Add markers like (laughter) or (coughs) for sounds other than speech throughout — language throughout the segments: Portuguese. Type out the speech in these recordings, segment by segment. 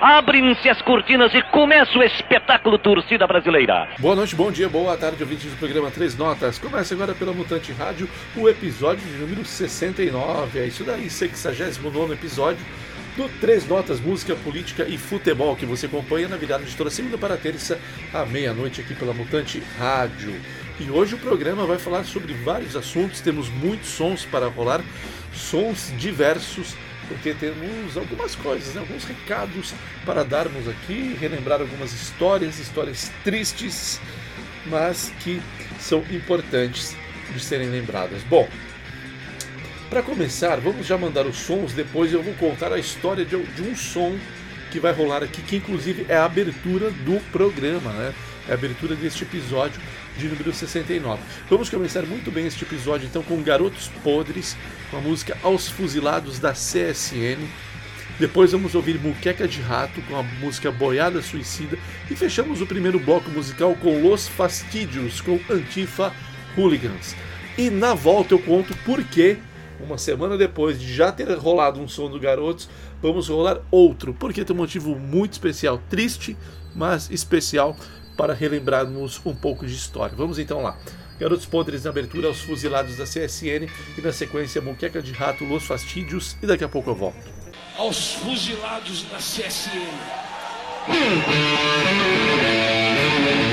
Abrem-se as cortinas e começa o espetáculo Torcida Brasileira. Boa noite, bom dia, boa tarde, ouvintes do programa Três Notas. Começa agora pela Mutante Rádio o episódio de número 69. É isso daí, 69 episódio do Três Notas, Música, Política e Futebol, que você acompanha na virada de toda segunda para terça, à meia-noite, aqui pela Mutante Rádio. E hoje o programa vai falar sobre vários assuntos, temos muitos sons para rolar, sons diversos porque temos algumas coisas, né? alguns recados para darmos aqui, relembrar algumas histórias, histórias tristes, mas que são importantes de serem lembradas. Bom, para começar, vamos já mandar os sons, depois eu vou contar a história de, de um som que vai rolar aqui, que inclusive é a abertura do programa, né? É a abertura deste episódio de número 69. Vamos começar muito bem este episódio então com Garotos Podres, com a música Aos Fuzilados da CSN. Depois vamos ouvir Muqueca de Rato com a música Boiada Suicida e fechamos o primeiro bloco musical com Los Fastídios com Antifa Hooligans. E na volta eu conto por que, uma semana depois de já ter rolado um som do Garotos, vamos rolar outro, porque tem um motivo muito especial, triste, mas especial para relembrarmos um pouco de história. Vamos então lá. Garotos Podres na abertura aos fuzilados da CSN e na sequência Moqueca de Rato, Los Fastídios e daqui a pouco eu volto. Aos fuzilados da CSN. (laughs)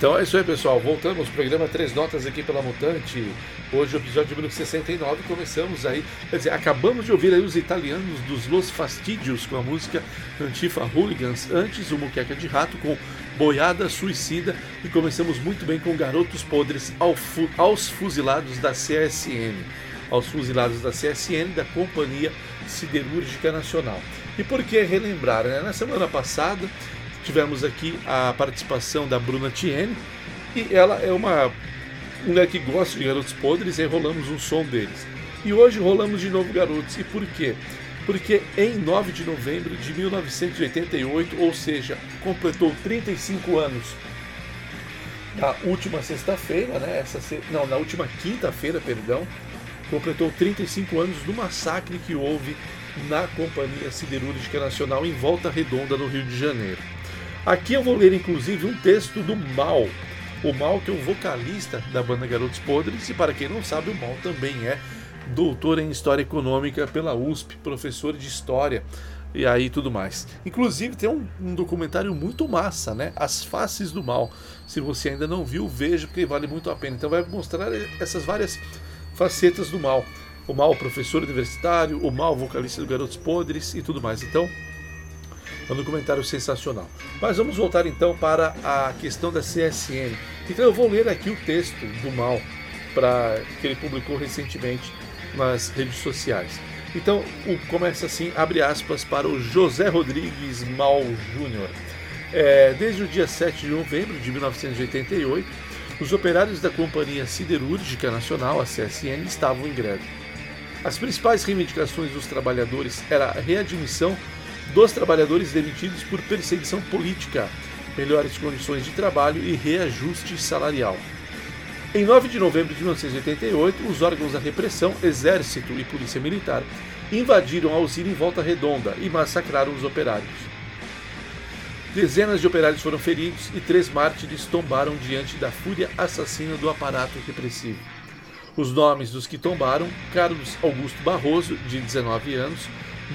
Então é isso aí, pessoal. Voltamos ao programa Três Notas aqui pela Mutante. Hoje, o episódio número 69. Começamos aí, quer dizer, acabamos de ouvir aí os italianos dos Los Fastidios com a música Antifa Hooligans. Antes, o Muqueca de Rato com Boiada Suicida. E começamos muito bem com Garotos Podres aos fuzilados da CSN. Aos fuzilados da CSN, da Companhia Siderúrgica Nacional. E por que relembrar? Né? Na semana passada tivemos aqui a participação da Bruna Tiene e ela é uma mulher que gosta de garotos podres e rolamos um som deles. E hoje rolamos de novo garotos. E por quê? Porque em 9 de novembro de 1988, ou seja, completou 35 anos na última sexta-feira, né? Essa se... não, na última quinta-feira, perdão, completou 35 anos do massacre que houve na Companhia Siderúrgica Nacional em Volta Redonda, no Rio de Janeiro. Aqui eu vou ler inclusive um texto do Mal. O Mal, que é o vocalista da banda Garotos Podres, e para quem não sabe, o Mal também é doutor em História Econômica pela USP, professor de História e aí tudo mais. Inclusive tem um, um, documentário muito massa, né? As Faces do Mal. Se você ainda não viu, veja porque vale muito a pena. Então vai mostrar essas várias facetas do mal. O mal professor universitário, o mal vocalista do Garotos Podres e tudo mais. Então um documentário sensacional. Mas vamos voltar então para a questão da CSN. Então eu vou ler aqui o texto do Mal para que ele publicou recentemente nas redes sociais. Então o, começa assim, abre aspas para o José Rodrigues Mal Júnior. É, desde o dia 7 de novembro de 1988, os operários da Companhia Siderúrgica Nacional, a CSN, estavam em greve. As principais reivindicações dos trabalhadores era a readmissão dos trabalhadores demitidos por perseguição política, melhores condições de trabalho e reajuste salarial. Em 9 de novembro de 1988, os órgãos da repressão, Exército e Polícia Militar, invadiram a usina em Volta Redonda e massacraram os operários. Dezenas de operários foram feridos e três mártires tombaram diante da fúria assassina do aparato repressivo. Os nomes dos que tombaram: Carlos Augusto Barroso, de 19 anos,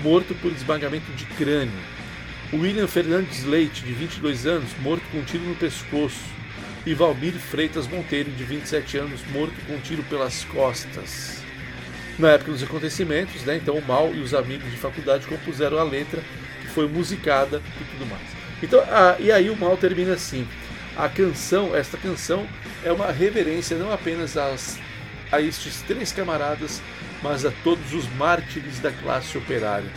morto por esmagamento de crânio. William Fernandes Leite, de 22 anos, morto com um tiro no pescoço. E Valmir Freitas Monteiro, de 27 anos, morto com um tiro pelas costas. Na época dos acontecimentos, né, então o Mal e os amigos de faculdade compuseram a letra, que foi musicada e tudo mais. Então, a, e aí o Mal termina assim. A canção, esta canção, é uma reverência não apenas às, a estes três camaradas mas a todos os mártires da classe operária.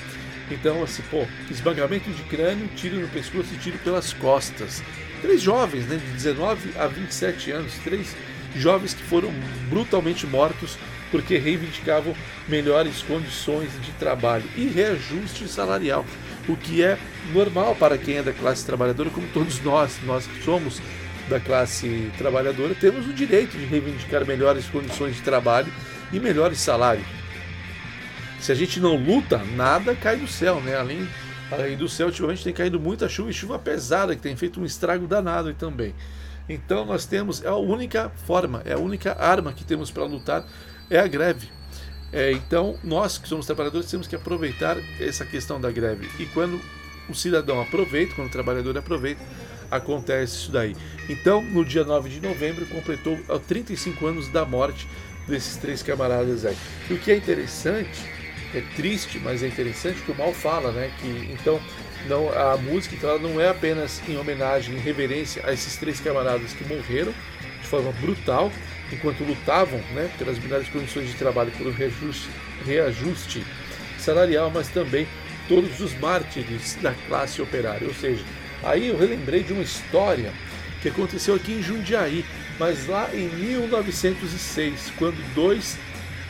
Então, assim, pô, esmagamento de crânio, tiro no pescoço e tiro pelas costas. Três jovens, né, de 19 a 27 anos, três jovens que foram brutalmente mortos porque reivindicavam melhores condições de trabalho e reajuste salarial, o que é normal para quem é da classe trabalhadora, como todos nós, nós que somos da classe trabalhadora, temos o direito de reivindicar melhores condições de trabalho e melhores salários. Se a gente não luta, nada cai do céu, né? Além, além do céu, ultimamente tem caído muita chuva e chuva pesada, que tem feito um estrago danado também. Então nós temos, é a única forma, é a única arma que temos para lutar, é a greve. É, então nós que somos trabalhadores temos que aproveitar essa questão da greve. E quando o cidadão aproveita, quando o trabalhador aproveita, acontece isso daí. Então, no dia 9 de novembro, completou 35 anos da morte desses três camaradas aí. E o que é interessante, é triste, mas é interessante que o Mal fala, né? Que então não a música então, ela não é apenas em homenagem, em reverência a esses três camaradas que morreram de forma brutal enquanto lutavam, né, pelas melhores condições de trabalho, pelo reajuste, reajuste salarial, mas também todos os mártires da classe operária. Ou seja, aí eu relembrei de uma história que aconteceu aqui em Jundiaí, mas lá em 1906, quando dois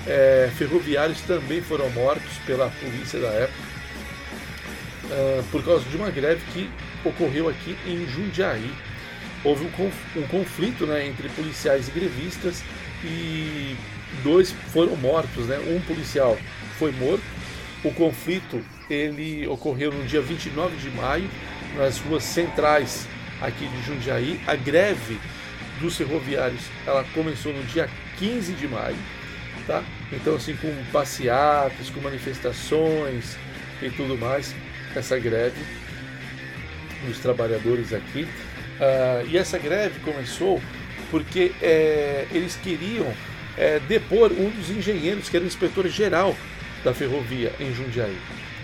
é, ferroviários também foram mortos pela polícia da época uh, por causa de uma greve que ocorreu aqui em Jundiaí. Houve um, conf conflito né, entre policiais e grevistas e dois foram mortos. Né? Um policial foi morto. O conflito ele ocorreu no dia 29 de maio nas ruas centrais aqui de Jundiaí. A greve dos ferroviários ela começou no dia 15 de maio, tá? Então assim com passeatas, com manifestações e tudo mais, essa greve dos trabalhadores aqui. Uh, e essa greve começou porque é, eles queriam é, depor um dos engenheiros, que era o inspetor-geral da ferrovia em Jundiaí.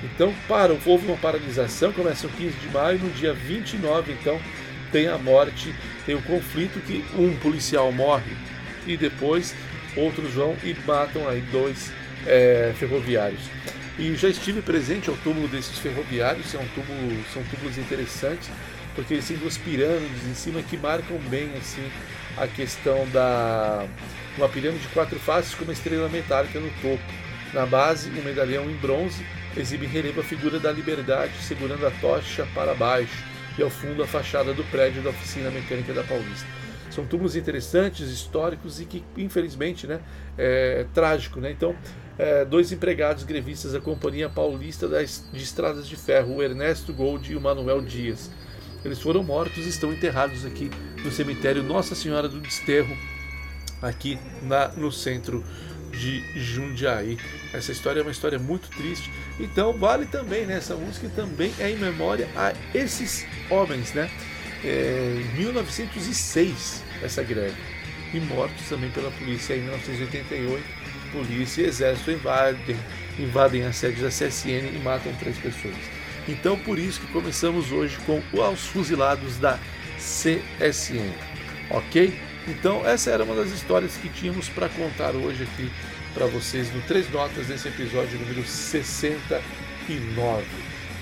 Então param, houve uma paralisação, começa o 15 de maio, no dia 29, então, tem a morte, tem o conflito que um policial morre e depois outros vão e matam aí dois é, ferroviários. E já estive presente ao túmulo desses ferroviários, são túmulos, são túmulos interessantes, porque eles têm duas pirâmides em cima que marcam bem assim a questão da uma pirâmide de quatro faces com uma estrela metálica no topo. Na base, um medalhão em bronze exibe em relevo a figura da liberdade segurando a tocha para baixo e ao fundo a fachada do prédio da oficina mecânica da Paulista. São túmulos interessantes, históricos e que, infelizmente, né, é trágico. Né? Então, é, dois empregados grevistas da Companhia Paulista das, de Estradas de Ferro, o Ernesto Gold e o Manuel Dias. Eles foram mortos e estão enterrados aqui no cemitério Nossa Senhora do Desterro, aqui na, no centro de Jundiaí. Essa história é uma história muito triste. Então vale também, né? Essa música também é em memória a esses homens, né? É, em 1906, essa greve. E mortos também pela polícia em 1988. Polícia e exército invadem, invadem a sede da CSN e matam três pessoas. Então por isso que começamos hoje com os fuzilados da CSN. Ok? Então, essa era uma das histórias que tínhamos para contar hoje aqui para vocês no Três Notas nesse episódio número 69.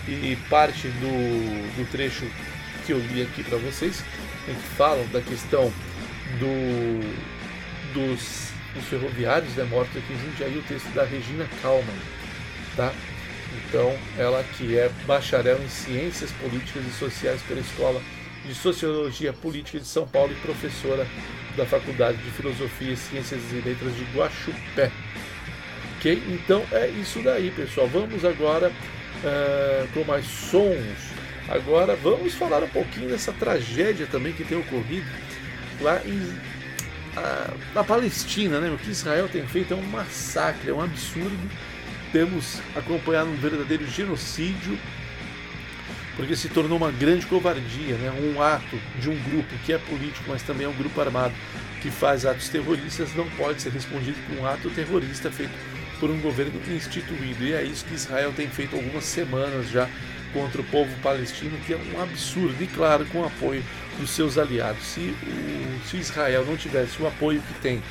E parte do, do trecho que eu li aqui para vocês, em que falam da questão do, dos, dos ferroviários né, mortos aqui em Jundiaí, o texto da Regina Kalman. Tá? Então, ela que é bacharel em Ciências Políticas e Sociais pela Escola de Sociologia Política de São Paulo e professora da Faculdade de Filosofia, Ciências e Letras de Guaxupé. Ok? Então é isso daí, pessoal. Vamos agora uh, com mais sons. Agora vamos falar um pouquinho dessa tragédia também que tem ocorrido lá em, uh, na Palestina, né? O que Israel tem feito é um massacre, é um absurdo. Temos acompanhado um verdadeiro genocídio porque se tornou uma grande covardia, né? um ato de um grupo que é político, mas também é um grupo armado que faz atos terroristas, não pode ser respondido por um ato terrorista feito por um governo instituído. E é isso que Israel tem feito algumas semanas já contra o povo palestino, que é um absurdo, e claro, com o apoio dos seus aliados. Se, o, se Israel não tivesse o apoio que tem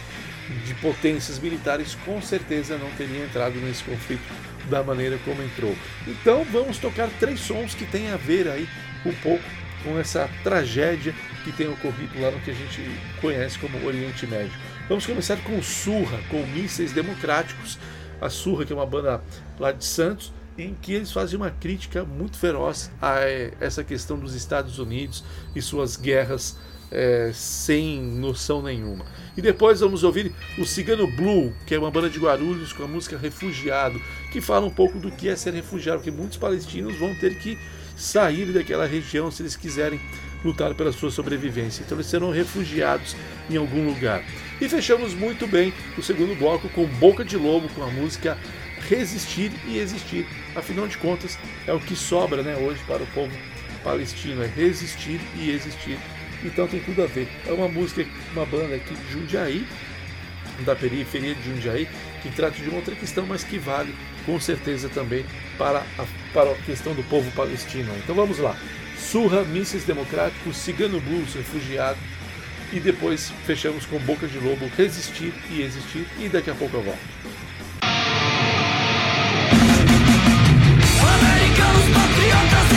de potências militares, com certeza não teria entrado nesse conflito da maneira como entrou. Então vamos tocar três sons que têm a ver aí um pouco com essa tragédia que tem ocorrido lá no que a gente conhece como Oriente Médio. Vamos começar com Surra, com mísseis democráticos. A Surra, que é uma banda lá de Santos, em que eles fazem uma crítica muito feroz a essa questão dos Estados Unidos e suas guerras é, sem noção nenhuma. E depois vamos ouvir o Cigano Blue, que é uma banda de Guarulhos com a música Refugiado, que fala um pouco do que é ser refugiado, porque muitos palestinos vão ter que sair daquela região se eles quiserem lutar pela sua sobrevivência. Então eles serão refugiados em algum lugar. E fechamos muito bem o segundo bloco com Boca de Lobo, com a música Resistir e Existir. Afinal de contas, é o que sobra né, hoje para o povo palestino, é resistir e existir então tem tudo a ver. É uma música, uma banda aqui de Jundiaí, da periferia de Jundiaí, que trata de uma outra questão, mas que vale com certeza também para a, para a questão do povo palestino. Então vamos lá. Surra, Mísseis Democráticos, Cigano Blues, Refugiado, e depois fechamos com Boca de Lobo, Resistir e Existir, e daqui a pouco eu volto. Americanos patriotas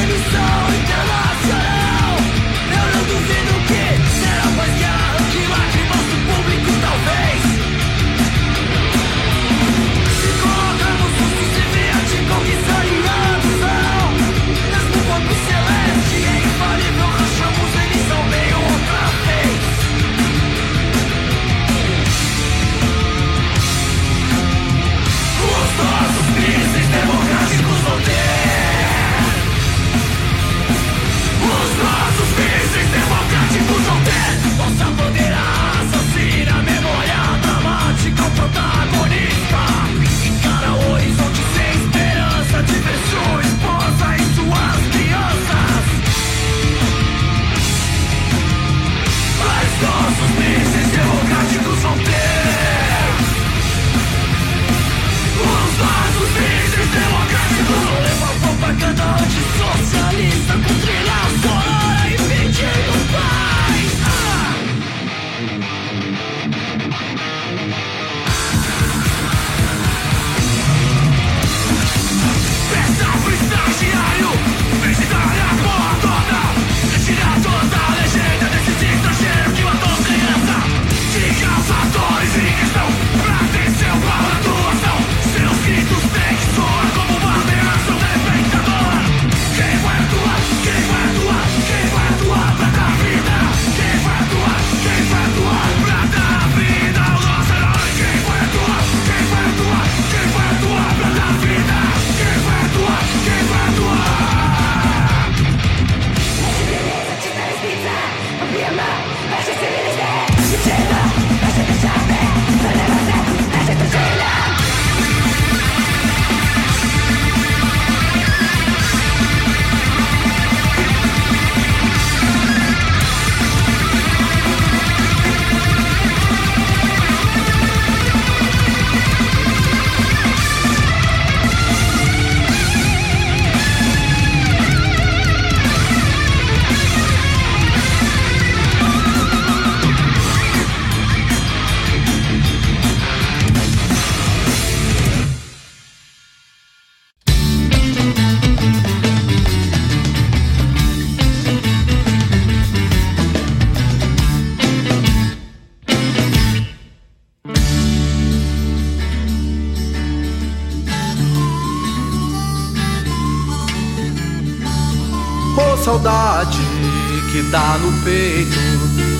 peito.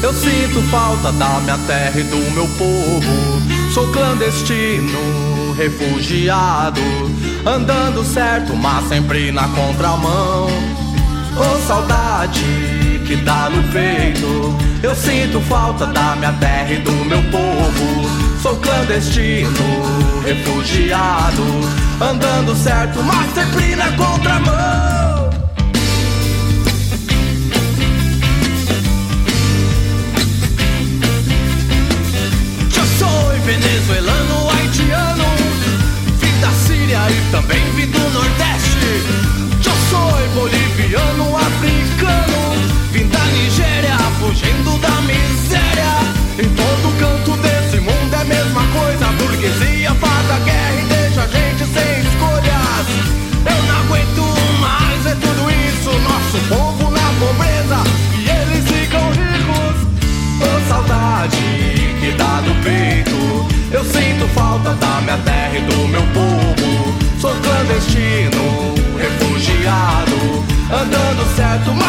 Eu sinto falta da minha terra e do meu povo. Sou clandestino, refugiado, andando certo, mas sempre na contramão. Oh, saudade que dá no peito. Eu sinto falta da minha terra e do meu povo. Sou clandestino, refugiado, andando certo, mas sempre na contramão. Minha terra e do meu povo. Sou clandestino, refugiado, andando certo, mas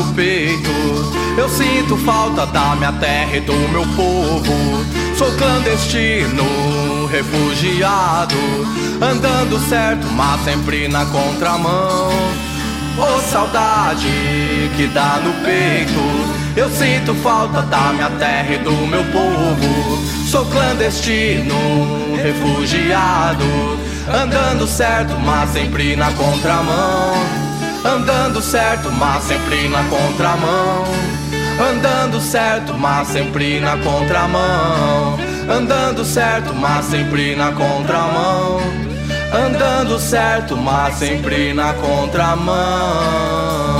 no peito. Eu sinto falta da minha terra e do meu povo. Sou clandestino, refugiado, andando certo, mas sempre na contramão. Oh, saudade que dá no peito. Eu sinto falta da minha terra e do meu povo. Sou clandestino, refugiado, andando certo, mas sempre na contramão. Andando certo, mas sempre na contramão. Andando certo, mas sempre na contramão. Andando certo, mas sempre na contramão. Andando certo, mas sempre na contramão.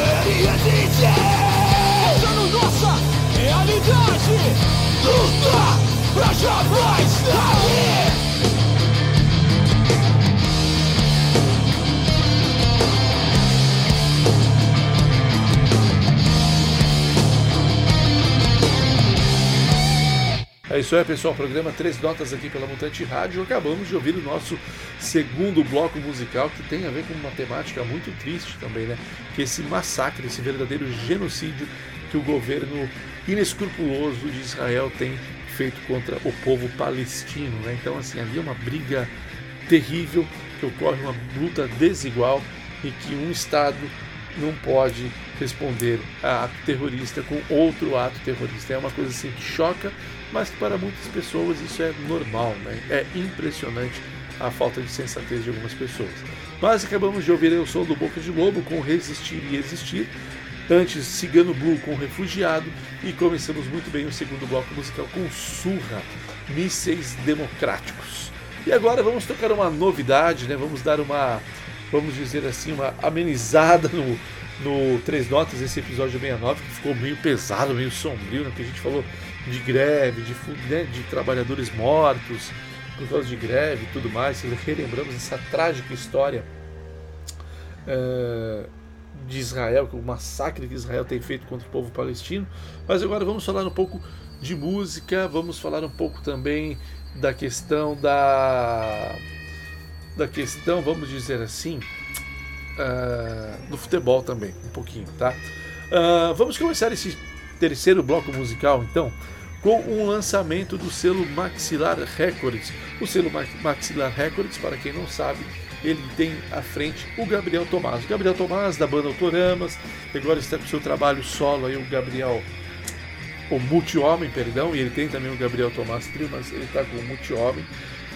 luta pra jamais cair É isso aí, pessoal. Programa Três Notas aqui pela Mutante Rádio. Acabamos de ouvir o nosso segundo bloco musical, que tem a ver com uma temática muito triste também, né? Que é esse massacre, esse verdadeiro genocídio que o governo inescrupuloso de Israel tem feito contra o povo palestino, né? Então, assim, ali é uma briga terrível, que ocorre uma luta desigual e que um Estado não pode responder a ato terrorista com outro ato terrorista. É uma coisa assim que choca, mas que para muitas pessoas isso é normal, né? É impressionante a falta de sensatez de algumas pessoas. Mas acabamos de ouvir o som do Boca de Lobo com Resistir e Existir. Antes, Cigano Blue com Refugiado. E começamos muito bem o segundo bloco musical com Surra, Mísseis Democráticos. E agora vamos tocar uma novidade, né? Vamos dar uma, vamos dizer assim, uma amenizada no, no Três Notas, esse episódio 69, que ficou meio pesado, meio sombrio, né? Que a gente falou de greve, de, né, de trabalhadores mortos por causa de greve e tudo mais. Relembramos essa trágica história é, de Israel, o massacre que Israel tem feito contra o povo palestino. Mas agora vamos falar um pouco de música, vamos falar um pouco também da questão da da questão, vamos dizer assim, uh, do futebol também, um pouquinho, tá? Uh, vamos começar esse terceiro bloco musical, então, com um lançamento do selo Maxilar Records. O selo Maxilar Records, para quem não sabe, ele tem à frente o Gabriel Tomás. O Gabriel Tomás, da banda Autoramas, agora está com seu trabalho solo aí, o Gabriel, o Multi-Homem, perdão, e ele tem também o Gabriel Tomás Trio, mas ele está com o Multi-Homem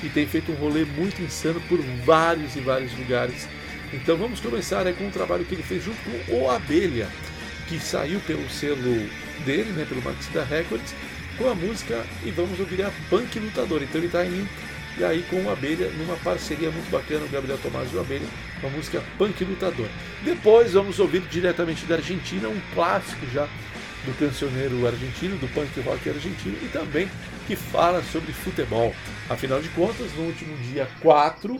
e tem feito um rolê muito insano por vários e vários lugares. Então vamos começar com um trabalho que ele fez junto com o Abelha, que saiu pelo selo dele, né, pelo Maxida Records, com a música e vamos ouvir a Punk Lutador. Então ele está em e aí com o Abelha, numa parceria muito bacana, o Gabriel Tomás e o Abelha, com a música Punk Lutador. Depois vamos ouvir diretamente da Argentina, um clássico já do cancioneiro argentino, do punk rock argentino, e também que fala sobre futebol. Afinal de contas, no último dia 4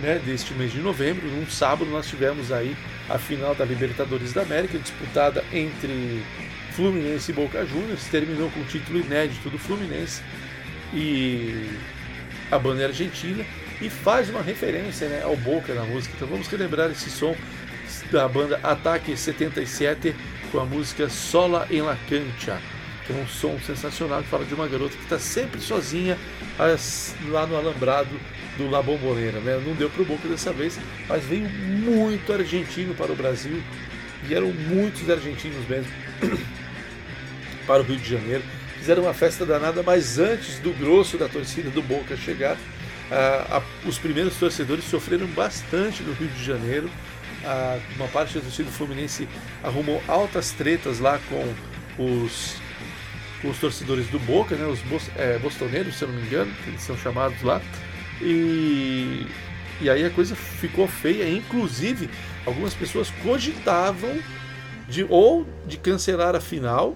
né, deste mês de novembro, num sábado, nós tivemos aí a final da Libertadores da América, disputada entre Fluminense e Boca Juniors, terminou com o título inédito do Fluminense e a banda é argentina e faz uma referência né, ao Boca na música. Então vamos relembrar esse som da banda Ataque 77 com a música Sola em la Cancha, que é um som sensacional que fala de uma garota que está sempre sozinha lá no alambrado do La Bombonera. Né? Não deu para o Boca dessa vez, mas veio muito argentino para o Brasil e eram muitos argentinos mesmo (coughs) para o Rio de Janeiro. Fizeram uma festa danada, mas antes do grosso da torcida do Boca chegar, ah, a, os primeiros torcedores sofreram bastante no Rio de Janeiro. Ah, uma parte da torcida do Fluminense arrumou altas tretas lá com os, os torcedores do Boca, né, os é, bostoneiros, se eu não me engano, que eles são chamados lá. E, e aí a coisa ficou feia, inclusive algumas pessoas cogitavam de ou de cancelar a final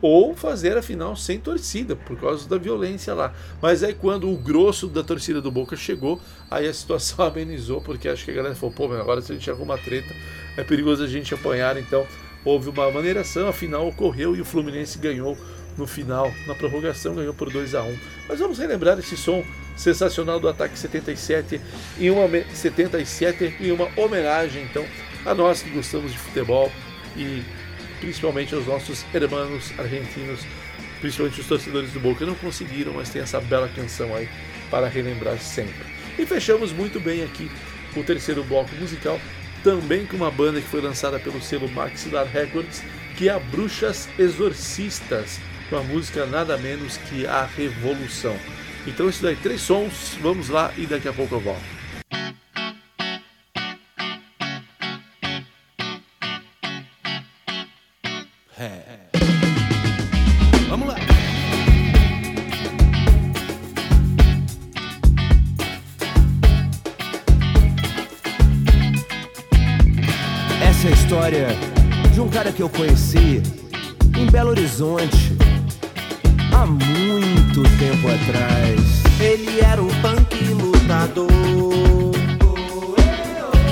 ou fazer a final sem torcida, por causa da violência lá. Mas aí quando o grosso da torcida do Boca chegou, aí a situação (laughs) amenizou, porque acho que a galera falou, pô, agora se a gente arruma treta, é perigoso a gente apanhar, então houve uma maneiração, a final ocorreu e o Fluminense ganhou no final, na prorrogação, ganhou por 2 a 1 Mas vamos relembrar esse som sensacional do Ataque 77 em uma 77 em uma homenagem então a nós que gostamos de futebol e principalmente aos nossos hermanos argentinos, principalmente os torcedores do Boca, não conseguiram, mas tem essa bela canção aí para relembrar sempre. E fechamos muito bem aqui o terceiro bloco musical, também com uma banda que foi lançada pelo selo Maxilar Records, que é a Bruxas Exorcistas, com a música nada menos que A Revolução. Então, isso daí, três sons, vamos lá e daqui a pouco eu volto. Que eu conheci em Belo Horizonte, há muito tempo atrás. Ele era o punk lutador.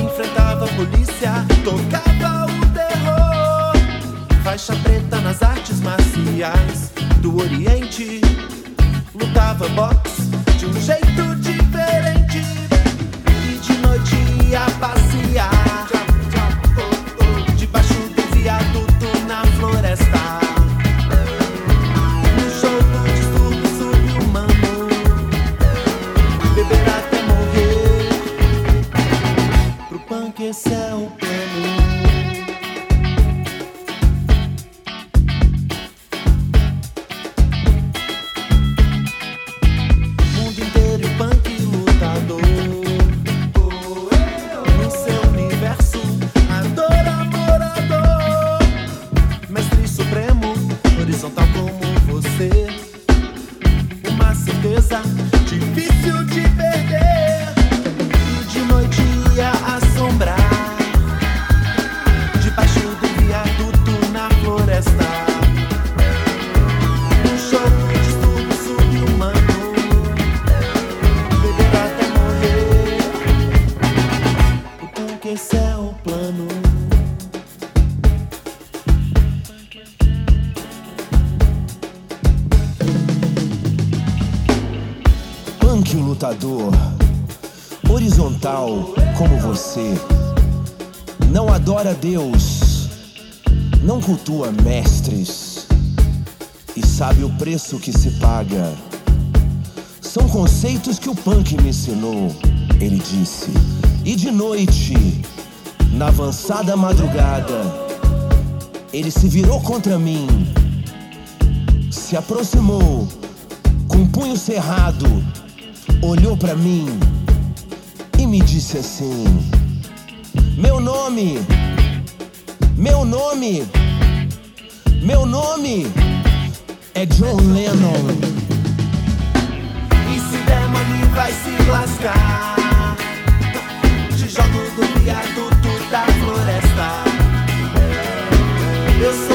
Enfrentava a polícia, tocava o terror. Faixa preta nas artes marciais do Oriente. Lutava boxe de um jeito diferente. E de noite ia passear. Deus, não cultua mestres e sabe o preço que se paga. São conceitos que o punk me ensinou, ele disse. E de noite, na avançada madrugada, ele se virou contra mim, se aproximou com um punho cerrado, olhou pra mim e me disse assim: Meu nome, meu nome, meu nome é John Lennon. E se der mole vai se lascar Te jogo do viaduto da floresta Eu sou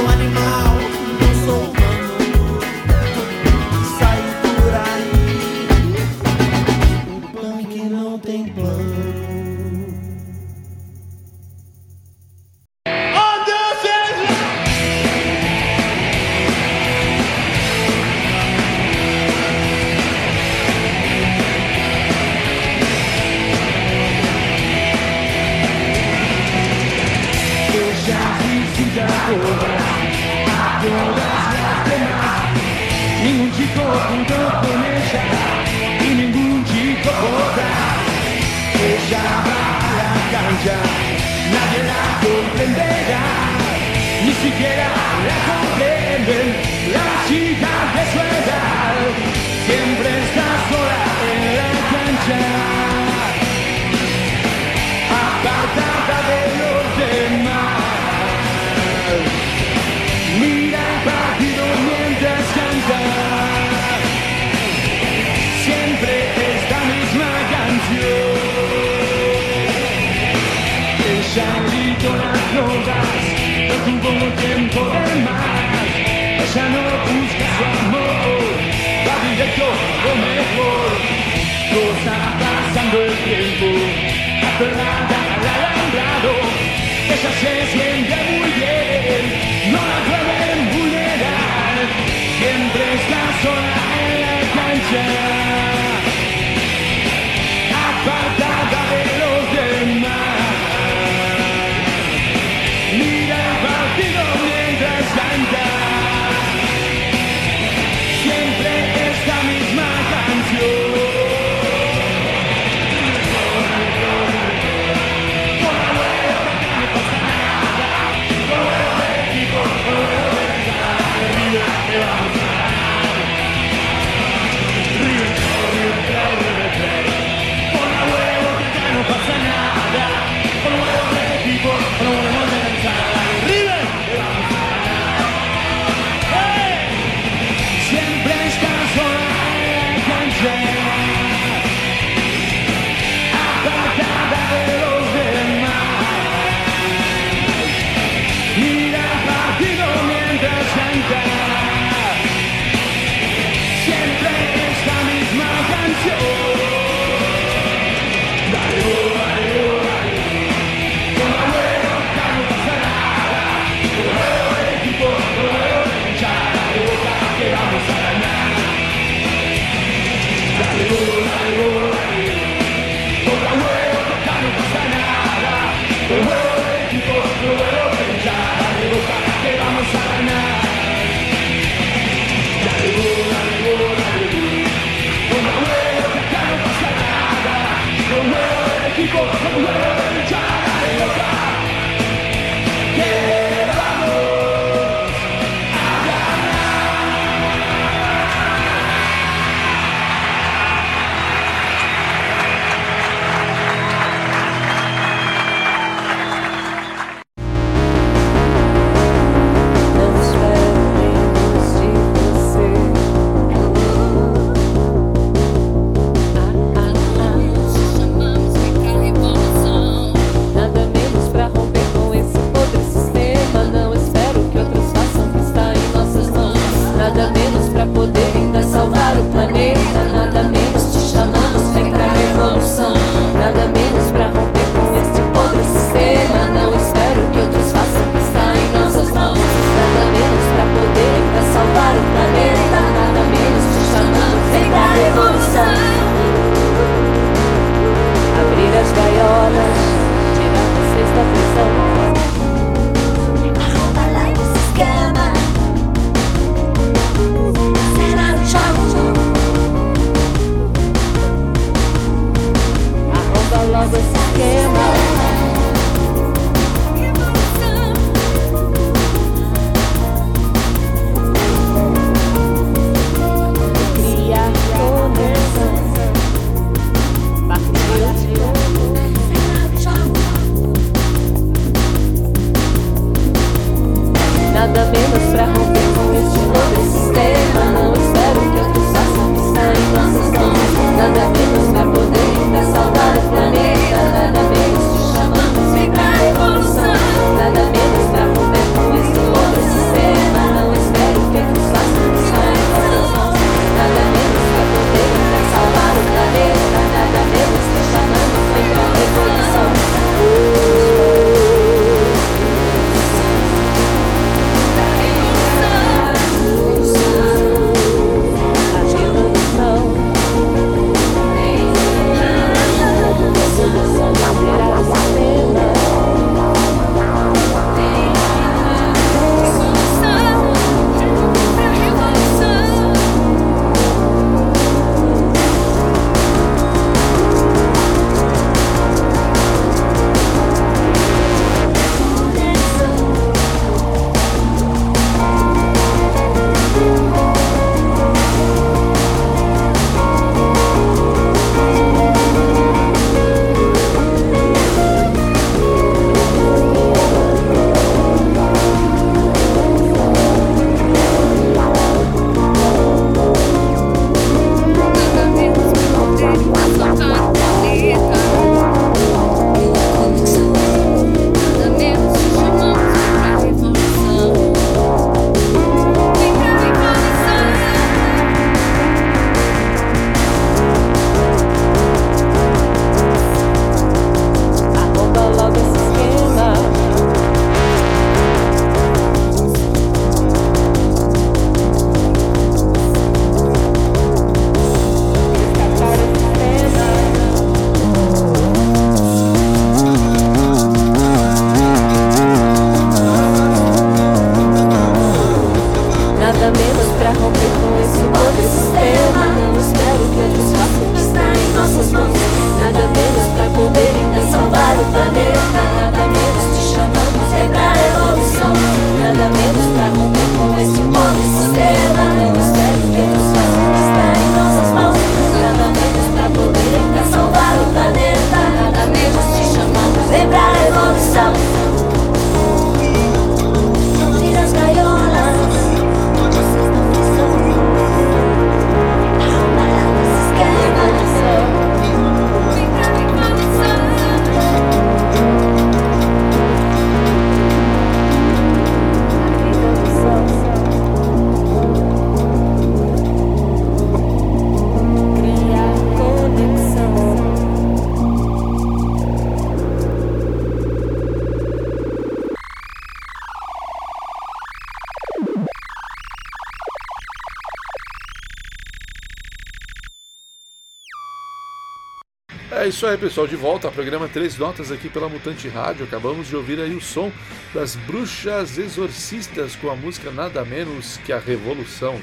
isso aí, pessoal. De volta ao programa Três Notas aqui pela Mutante Rádio. Acabamos de ouvir aí o som das Bruxas Exorcistas com a música Nada Menos que a Revolução.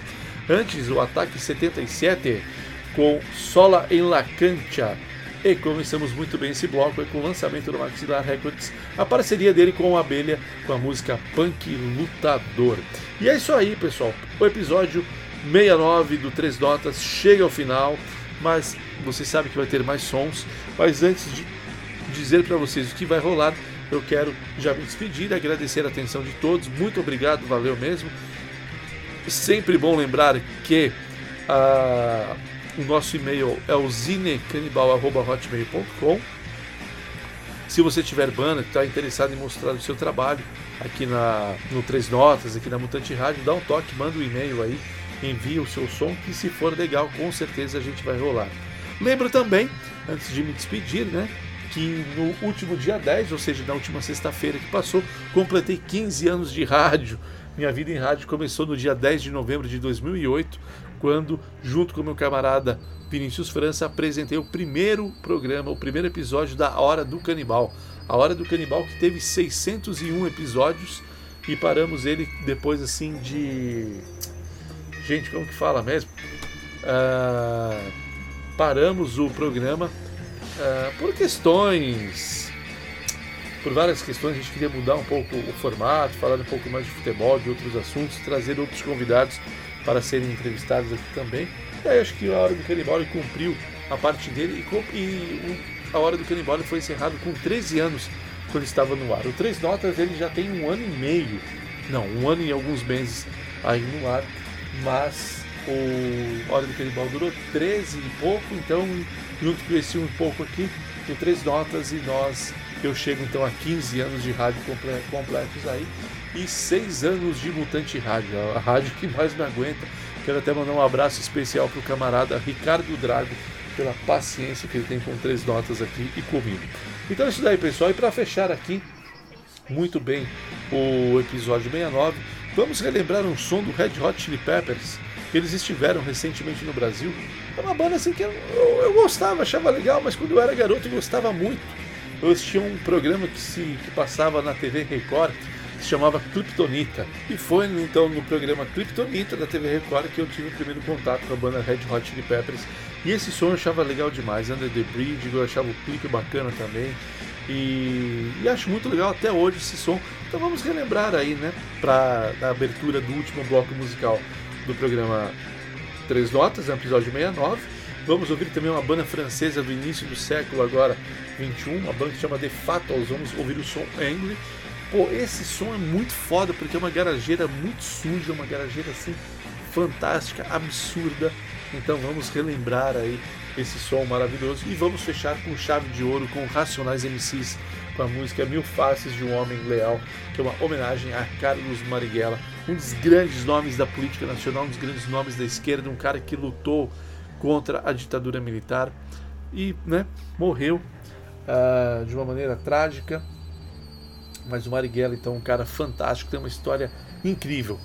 Antes, o Ataque 77 com Sola em La Cancha. E começamos muito bem esse bloco aí com o lançamento do Maxilar Records, a parceria dele com a Abelha com a música Punk Lutador. E é isso aí, pessoal. O episódio 69 do Três Notas chega ao final, mas você sabe que vai ter mais sons. Mas antes de dizer para vocês o que vai rolar, eu quero já me despedir, agradecer a atenção de todos. Muito obrigado, valeu mesmo. Sempre bom lembrar que ah, o nosso e-mail é o zinecanibal.hotmail.com. Se você tiver banda, está interessado em mostrar o seu trabalho aqui na, no Três Notas, aqui na Mutante Rádio, dá um toque, manda um e-mail aí, envia o seu som, que se for legal, com certeza a gente vai rolar. Lembro também, antes de me despedir, né, que no último dia 10, ou seja, na última sexta-feira que passou, completei 15 anos de rádio. Minha vida em rádio começou no dia 10 de novembro de 2008, quando, junto com meu camarada Vinícius França, apresentei o primeiro programa, o primeiro episódio da Hora do Canibal. A Hora do Canibal que teve 601 episódios e paramos ele depois assim de. Gente, como que fala mesmo? Ah, paramos o programa ah, por questões. Por várias questões, a gente queria mudar um pouco o formato, falar um pouco mais de futebol, de outros assuntos, trazer outros convidados para serem entrevistados aqui também. E aí acho que a hora do Canibal ele cumpriu a parte dele e, e a hora do Canibal foi encerrado com 13 anos quando estava no ar. O Três Notas ele já tem um ano e meio Não, um ano e alguns meses aí no ar, mas o Hora do Canibal durou 13 e pouco, então junto com esse um pouco aqui, do três notas e nós eu chego então a 15 anos de rádio comple- completos aí e 6 anos de Mutante Rádio, a rádio que mais me aguenta. Quero até mandar um abraço especial pro camarada Ricardo Drago pela paciência que ele tem com três notas aqui e comigo. Então é isso daí, pessoal. E para fechar aqui, muito bem o episódio 69. Vamos relembrar um som do Red Hot Chili Peppers, que eles estiveram recentemente no Brasil. É uma banda assim que eu, eu, eu gostava, achava legal, mas quando eu era garoto eu gostava muito. Eu assistia um programa que, se, que passava na TV Record, que se chamava Kryptonita. E foi então no programa Kryptonita da TV Record que eu tive o primeiro contato com a banda Red Hot Chili Peppers. E esse som eu achava legal demais, Under the Bridge, eu achava o clipe bacana também. E, e acho muito legal até hoje esse som. Então vamos relembrar aí, né, para a abertura do último bloco musical do programa Três Notas, no episódio 69. Vamos ouvir também uma banda francesa do início do século agora 21, uma banda que chama The Fatals. Vamos ouvir o som Angry. Pô, esse som é muito foda porque é uma garageira muito suja, uma garageira assim fantástica, absurda. Então vamos relembrar aí esse som maravilhoso e vamos fechar com chave de ouro com Racionais MCs com a música Mil Faces de um Homem Leal, que é uma homenagem a Carlos Marighella, um dos grandes nomes da política nacional, um dos grandes nomes da esquerda, um cara que lutou contra a ditadura militar e né, morreu ah, de uma maneira trágica. Mas o Marighella, então, um cara fantástico, tem uma história incrível.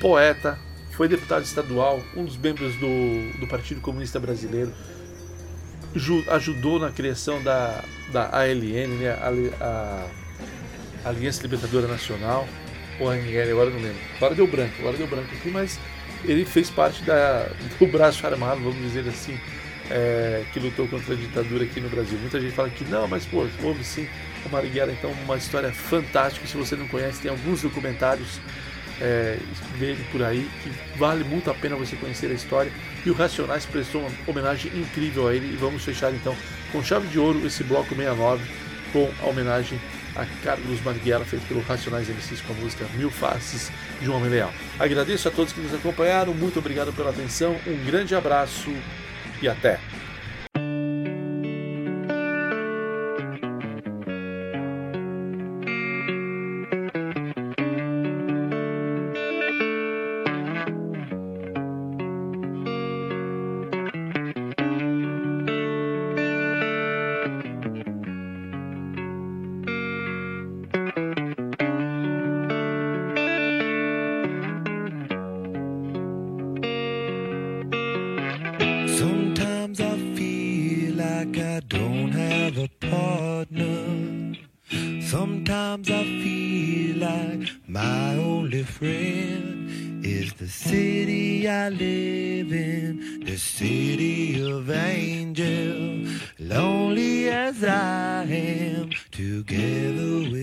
Poeta, foi deputado estadual, um dos membros do, do Partido Comunista Brasileiro, ju- ajudou na criação da, da ALN, né, a, a Aliança Libertadora Nacional, ou ANL, agora não lembro. Agora deu branco, agora deu branco aqui, mas ele fez parte da, do braço armado, vamos dizer assim, é, que lutou contra a ditadura aqui no Brasil. Muita gente fala que não, mas pô, houve sim o Marighella, então uma história fantástica. Se você não conhece, tem alguns documentários é, por aí que vale muito a pena você conhecer a história. E o Racionais prestou uma homenagem incrível a ele. E vamos fechar então com chave de ouro esse bloco 69 com a homenagem a Carlos Marighella, feito pelo Racionais MCs com a música Mil Faces de um Homem Leal. Agradeço a todos que nos acompanharam, muito obrigado pela atenção, um grande abraço e até! Sometimes I feel like my only friend is the city I live in, the city of angels. Lonely as I am, together we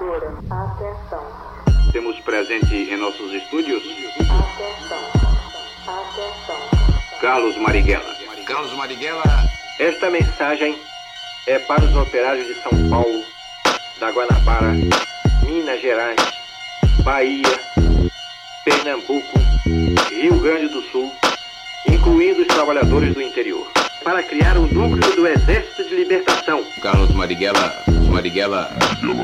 Atenção, Temos presente em nossos estúdios atenção, atenção. Carlos Marighella. Carlos Marighella. Esta mensagem é para os operários de São Paulo, da Guanabara, Minas Gerais, Bahia, Pernambuco, Rio Grande do Sul, incluindo os trabalhadores do interior, para criar o núcleo do Exército de Libertação. Carlos Marighella, Marighella,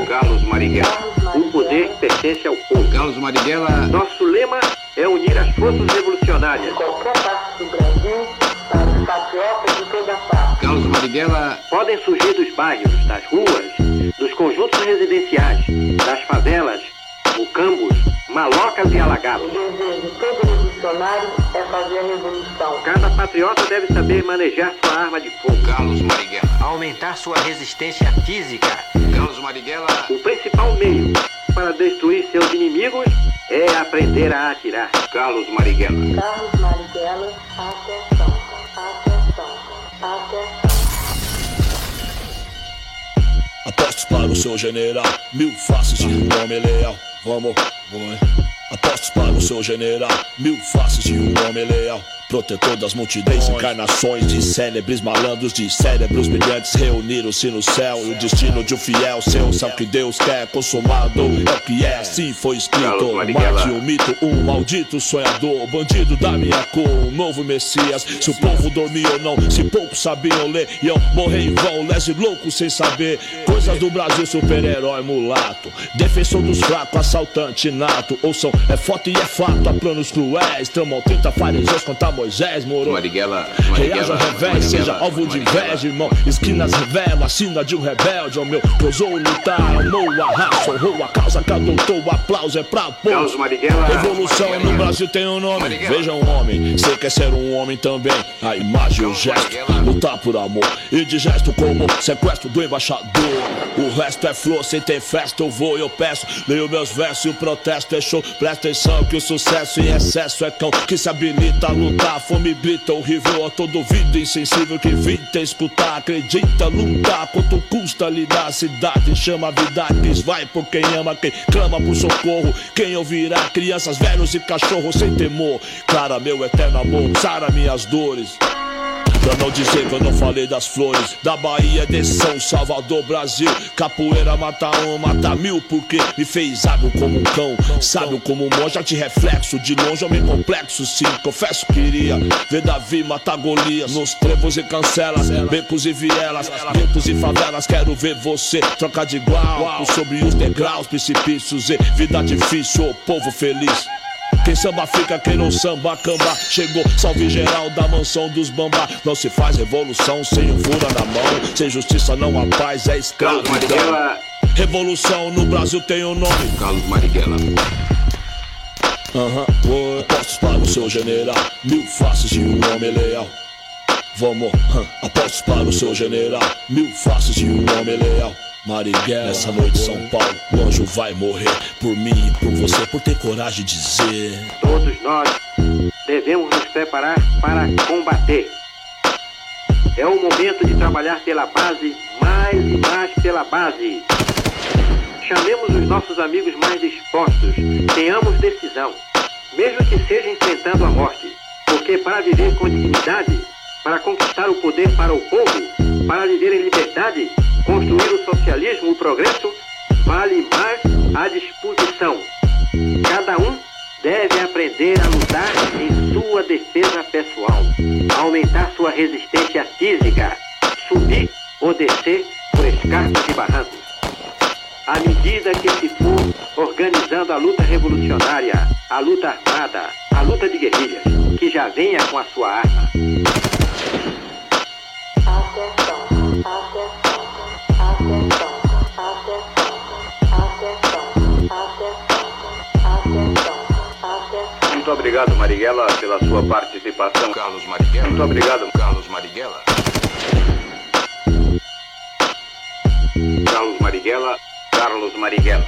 Carlos Marighella. O poder pertence ao povo. Carlos Marighella. Nosso lema é unir as forças revolucionárias. Qualquer parte do Brasil, para os patriotas de toda parte. Carlos Marighella. Podem surgir dos bairros, das ruas, dos conjuntos residenciais, das favelas, mucambos, malocas e O alagados. desejo de todo revolucionário é fazer a revolução. Cada patriota deve saber manejar sua arma de fogo. Carlos Marighella. Aumentar sua resistência física. Carlos Marighella. O principal meio para destruir seus inimigos é aprender a atirar. Carlos Marighella. Carlos Marighella, atenção, atenção, atenção. Apostos para o seu general, mil faces de um homem leal. Vamos, vamos. Apostos para o seu general, mil faces de um homem leal. Protetor das multidões, encarnações de célebres malandros, de cérebros brilhantes reuniram-se no céu. E o destino de um fiel seu, sabe que Deus quer consumado. É o que é, assim foi escrito. Carlos O mito, um maldito sonhador, bandido da minha cor, um novo Messias. Se o povo dormia ou não, se poucos sabiam ler, iam morrer em vão, lese louco sem saber. Coisas do Brasil, super-herói mulato, defensor dos fracos, assaltante nato. Ouçam, é foto e é fato, há planos cruéis, tramam 30 fariseus contra Moisés, moro. Marighella. Reaja ao revés, seja alvo de inveja, irmão. Esquinas revela sina de um rebelde, ó meu. Ousou lutar, amou a raça, honrou a causa que adotou. O aplauso é pra Carlos poucos. Marighella. Revolução no Brasil tem um nome. Veja um homem, você quer ser um homem também. A imagem e o gesto, lutar por amor. E de gesto como sequestro do embaixador. O resto é flor, sem ter festa eu vou e eu peço. Leio meus versos e o protesto é show. Presta atenção que o sucesso em excesso é cão que se habilita a lutar. Fome grita horrível a todo ouvido insensível que evita escutar. Acredita lutar quanto custa lidar. Cidade chama a vida que vai por quem ama, quem clama por socorro. Quem ouvirá crianças, velhos e cachorros sem temor. Clara, meu eterno amor, sara minhas dores. Pra não dizer que eu não falei das flores. Da Bahia de São Salvador, Brasil. Capoeira mata um, mata mil Porque me fez hábil como um cão. Sábio como um monge, de reflexo. De longe homem complexo, sim Confesso que iria ver Davi matar Golias. Nos trevos e cancelas, becos e vielas Guetos e favelas, quero ver você Trocar de igual sobre os degraus Precipícios e vida difícil, ô povo feliz quem samba fica, quem não samba, camba. Chegou, salve geral da mansão dos bambá. Não se faz revolução sem um fura na mão. Sem justiça não há paz, é Carlos escravidão. Revolução no Brasil tem um nome. Carlos Marighella. Aham, uhum. apostos para o seu general. Mil faces de um homem leal. Vamos, hã, apostos para o seu general. Mil faces de um homem leal. Marighella, nessa noite São Paulo, o anjo vai morrer por mim e por você, por ter coragem de dizer. Todos nós devemos nos preparar para combater. É o momento de trabalhar pela base, mais e mais pela base. Chamemos os nossos amigos mais dispostos. Tenhamos decisão, mesmo que seja enfrentando a morte. Porque para viver com dignidade, para conquistar o poder para o povo, para viver em liberdade, construir o socialismo, o progresso, vale mais a disposição. Cada um deve aprender a lutar em sua defesa pessoal, aumentar sua resistência física, subir ou descer por escarpas e barrancos. À medida que se for organizando a luta revolucionária, a luta armada, a luta de guerrilhas, que já venha com a sua arma. Muito obrigado, Marighella, pela sua participação. Carlos Marighella. Muito obrigado, Carlos Marighella. Carlos Marighella. Carlos Marighella.